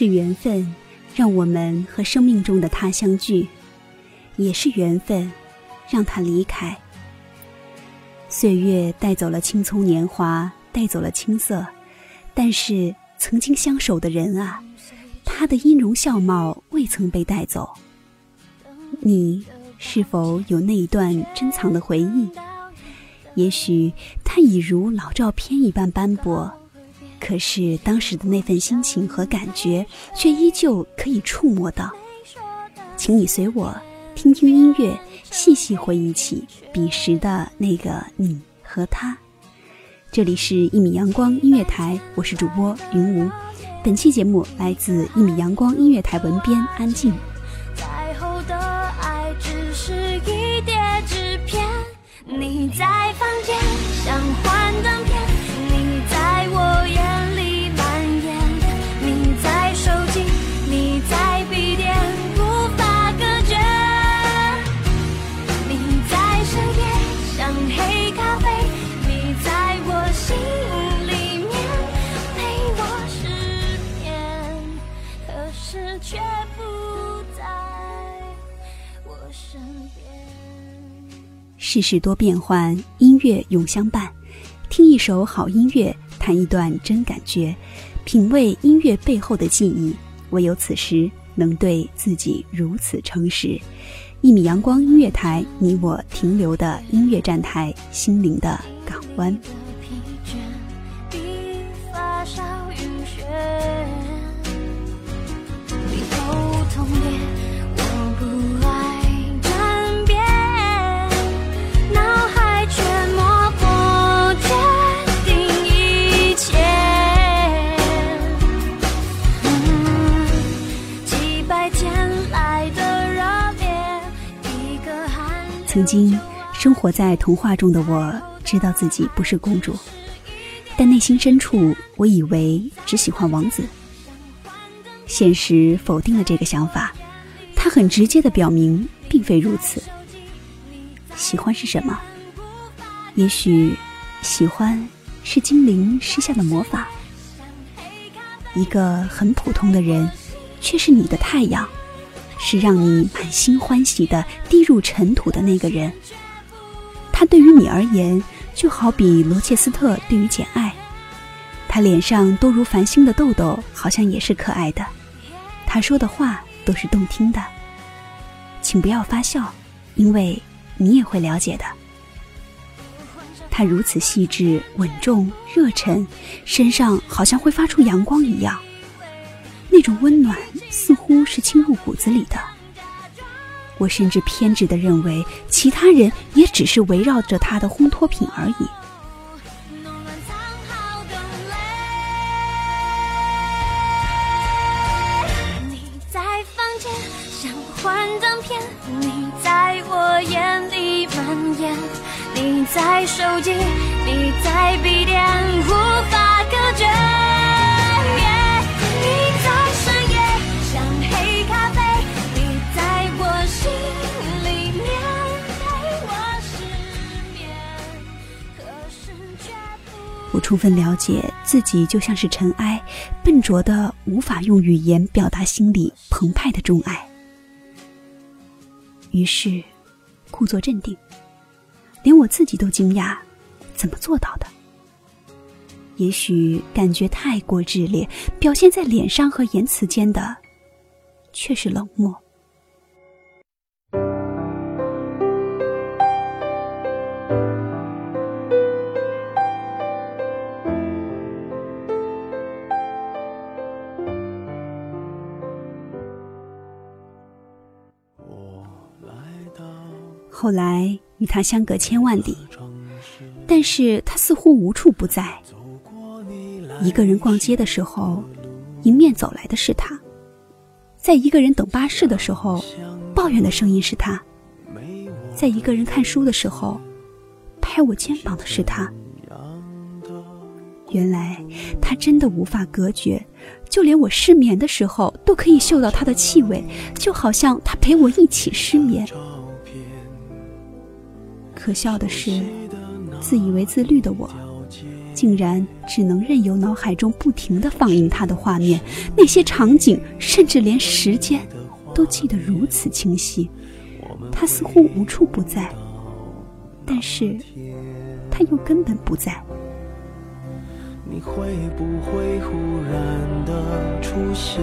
是缘分，让我们和生命中的他相聚；也是缘分，让他离开。岁月带走了青葱年华，带走了青涩，但是曾经相守的人啊，他的音容笑貌未曾被带走。你是否有那一段珍藏的回忆？也许它已如老照片一般斑驳。可是当时的那份心情和感觉，却依旧可以触摸到。请你随我听听音乐，细细回忆起彼时的那个你和他。这里是一米阳光音乐台，我是主播云无。本期节目来自一米阳光音乐台文编安静。再后的爱只是一叠纸片，你在房间像幻灯片，却不在我身边。世事多变幻，音乐永相伴。听一首好音乐，谈一段真感觉，品味音乐背后的记忆。唯有此时，能对自己如此诚实。一米阳光音乐台，你我停留的音乐站台，心灵的港湾。曾经生活在童话中的我，知道自己不是公主，但内心深处，我以为只喜欢王子。现实否定了这个想法，他很直接的表明，并非如此。喜欢是什么？也许，喜欢是精灵施下的魔法。一个很普通的人，却是你的太阳。是让你满心欢喜的滴入尘土的那个人。他对于你而言，就好比罗切斯特对于简爱。他脸上多如繁星的痘痘，好像也是可爱的。他说的话都是动听的。请不要发笑，因为你也会了解的。他如此细致、稳重、热忱，身上好像会发出阳光一样。那种温暖似乎是侵入骨子里的。我甚至偏执的认为，其他人也只是围绕着他的烘托品而已。你在房间像幻灯片，你在我眼里蔓延，你在手机，你在笔我充分了解自己就像是尘埃，笨拙的无法用语言表达心里澎湃的钟爱。于是，故作镇定，连我自己都惊讶，怎么做到的？也许感觉太过炽烈，表现在脸上和言辞间的，却是冷漠。后来与他相隔千万里，但是他似乎无处不在。一个人逛街的时候，迎面走来的是他；在一个人等巴士的时候，抱怨的声音是他；在一个人看书的时候，拍我肩膀的是他。原来他真的无法隔绝，就连我失眠的时候都可以嗅到他的气味，就好像他陪我一起失眠。可笑的是，自以为自律的我，竟然只能任由脑海中不停的放映他的画面，那些场景，甚至连时间都记得如此清晰。他似乎无处不在，但是他又根本不在。你会不会忽然的出现？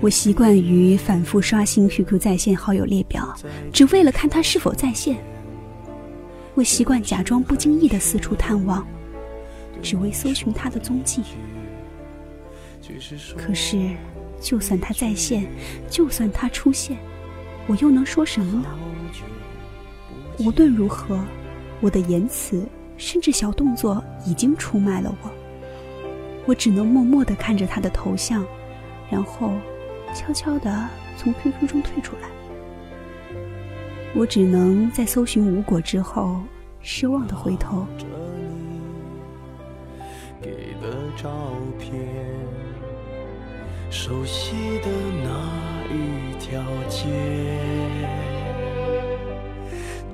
我习惯于反复刷新 QQ 在线好友列表，只为了看他是否在线。我习惯假装不经意的四处探望，只为搜寻他的踪迹。可是，就算他在线，就算他出现，我又能说什么呢？无论如何，我的言辞甚至小动作已经出卖了我。我只能默默的看着他的头像，然后。悄悄地从 QQ 中退出来，我只能在搜寻无果之后，失望的回头。给的照片，熟悉的那一条街，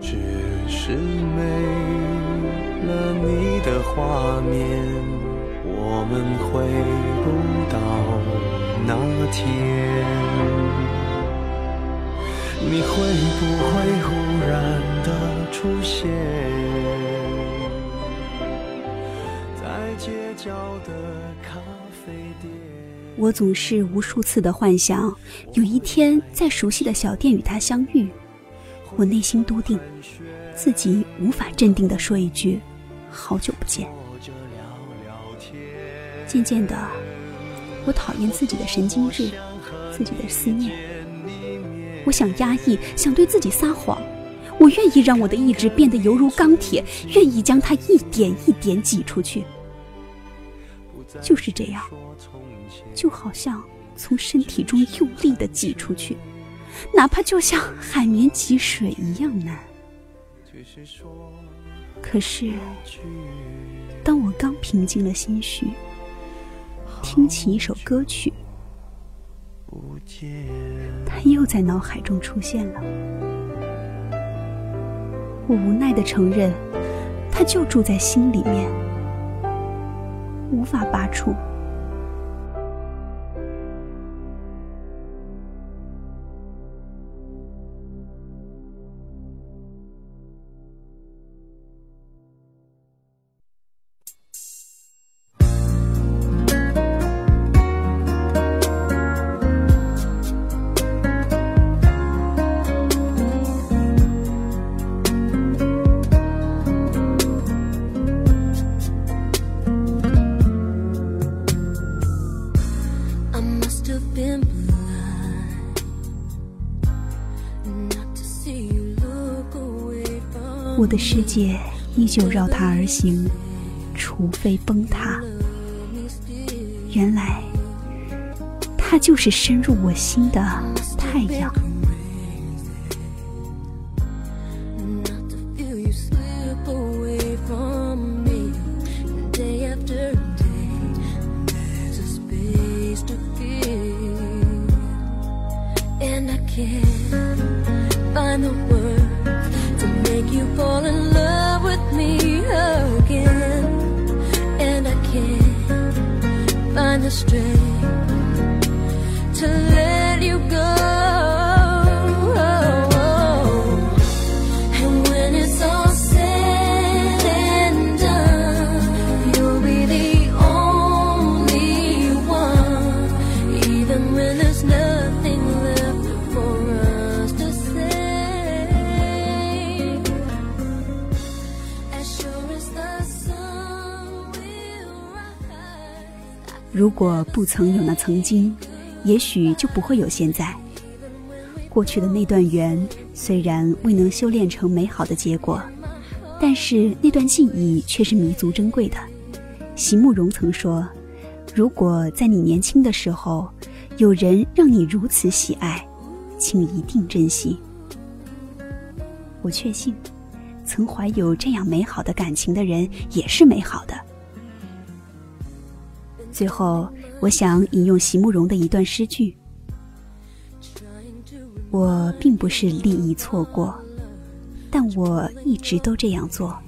只是没了你的画面，我们回不到。那天，你会不会忽然的出现在街角的咖啡店？我总是无数次的幻想，有一天在熟悉的小店与他相遇。我内心笃定，自己无法镇定的说一句“好久不见”。渐渐的。我讨厌自己的神经质，自己的思念。我想压抑，想对自己撒谎。我愿意让我的意志变得犹如钢铁，愿意将它一点一点挤出去。就是这样，就好像从身体中用力的挤出去，哪怕就像海绵挤水一样难。可是，当我刚平静了心绪。听起一首歌曲，他又在脑海中出现了。我无奈的承认，他就住在心里面，无法拔出。我的世界依旧绕他而行，除非崩塌。原来，他就是深入我心的 question 如果不曾有那曾经，也许就不会有现在。过去的那段缘虽然未能修炼成美好的结果，但是那段记忆却是弥足珍贵的。席慕容曾说：“如果在你年轻的时候，有人让你如此喜爱，请一定珍惜。”我确信，曾怀有这样美好的感情的人也是美好的。最后，我想引用席慕容的一段诗句：“我并不是利益错过，但我一直都这样做。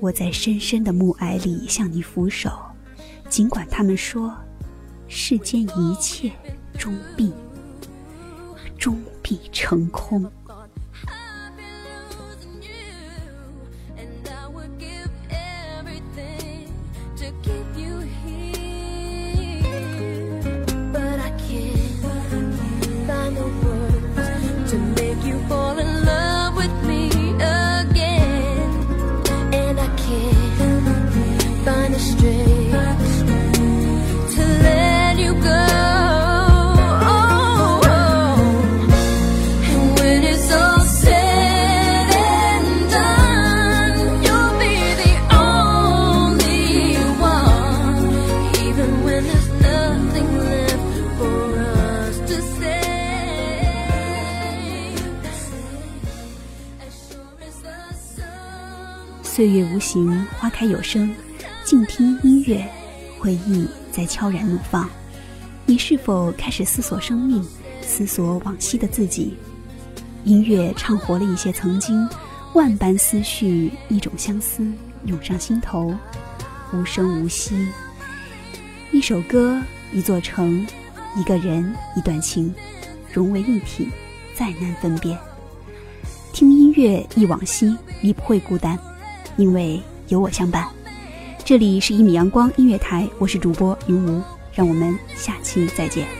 我在深深的暮霭里向你俯首，尽管他们说，世间一切终必终必成空。”岁月无形，花开有声，静听音乐，回忆在悄然怒放。你是否开始思索生命，思索往昔的自己？音乐唱活了一些曾经，万般思绪，一种相思涌上心头，无声无息。一首歌，一座城，一个人，一段情，融为一体，再难分辨。听音乐忆往昔，你不会孤单，因为有我相伴。这里是一米阳光音乐台，我是主播云无，让我们下期再见。